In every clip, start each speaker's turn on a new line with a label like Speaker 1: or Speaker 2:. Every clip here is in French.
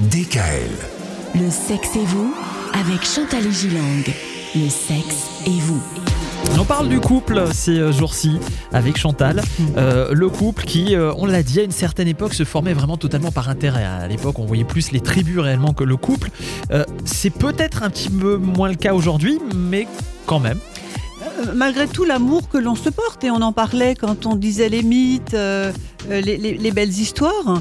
Speaker 1: DKL.
Speaker 2: Le sexe et vous avec Chantal et Gilang. Le sexe et vous.
Speaker 3: On parle du couple ces euh, jours-ci avec Chantal. Euh, le couple qui, euh, on l'a dit, à une certaine époque se formait vraiment totalement par intérêt. À l'époque, on voyait plus les tribus réellement que le couple. Euh, c'est peut-être un petit peu moins le cas aujourd'hui, mais quand même.
Speaker 4: Malgré tout l'amour que l'on se porte, et on en parlait quand on disait les mythes, euh, euh, les, les- les belles histoires,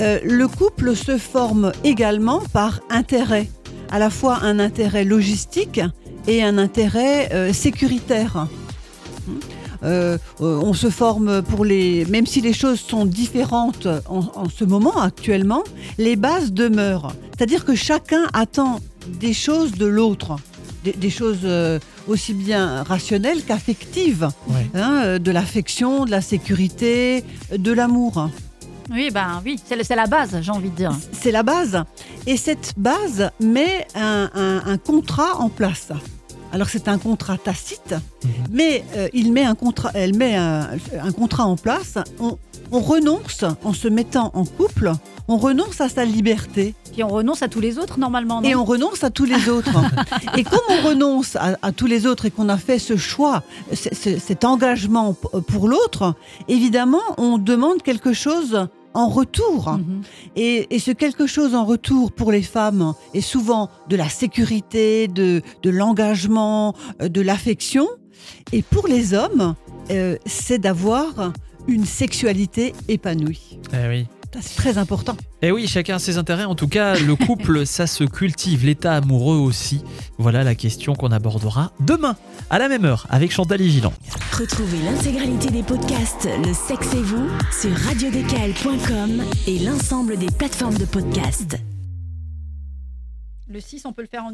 Speaker 4: euh, le couple se forme également par intérêt, à la fois un intérêt logistique et un intérêt sécuritaire. Euh, on se forme pour les, même si les choses sont différentes en, en ce moment actuellement, les bases demeurent. C'est-à-dire que chacun attend des choses de l'autre, des, des choses euh, aussi bien rationnelles qu'affectives,
Speaker 3: Ouais.
Speaker 4: hein, euh, de l'affection, de la sécurité, de l'amour.
Speaker 5: Oui, ben oui, c'est la base, j'ai envie de dire.
Speaker 4: C'est la base. Et cette base met un, un- un contrat en place. Alors c'est un contrat tacite, mais euh, il met un contrat, elle met un, un contrat en place. On, on renonce, en se mettant en couple, on renonce à sa liberté
Speaker 5: Puis on renonce à tous les autres normalement, non
Speaker 4: et on renonce à tous les autres. et comme on renonce à, à tous les autres et qu'on a fait ce choix, ce- ce- cet engagement pour l'autre, évidemment, on demande quelque chose en retour.
Speaker 5: Mhm.
Speaker 4: Et, et ce quelque chose en retour pour les femmes est souvent de la sécurité, de, de l'engagement, euh, de l'affection. Et pour les hommes, euh, c'est d'avoir une sexualité épanouie.
Speaker 3: Eh oui.
Speaker 4: C'est très important.
Speaker 3: Eh oui, chacun a ses intérêts. En tout cas, le couple, ça se cultive. L'état amoureux aussi. Voilà la question qu'on abordera demain, à la même heure, avec Chantal et Gilan.
Speaker 2: Retrouvez l'intégralité des podcasts Le sexe et vous sur radiodécal.com et l'ensemble des plateformes de podcasts.
Speaker 5: Le 6, on peut le faire en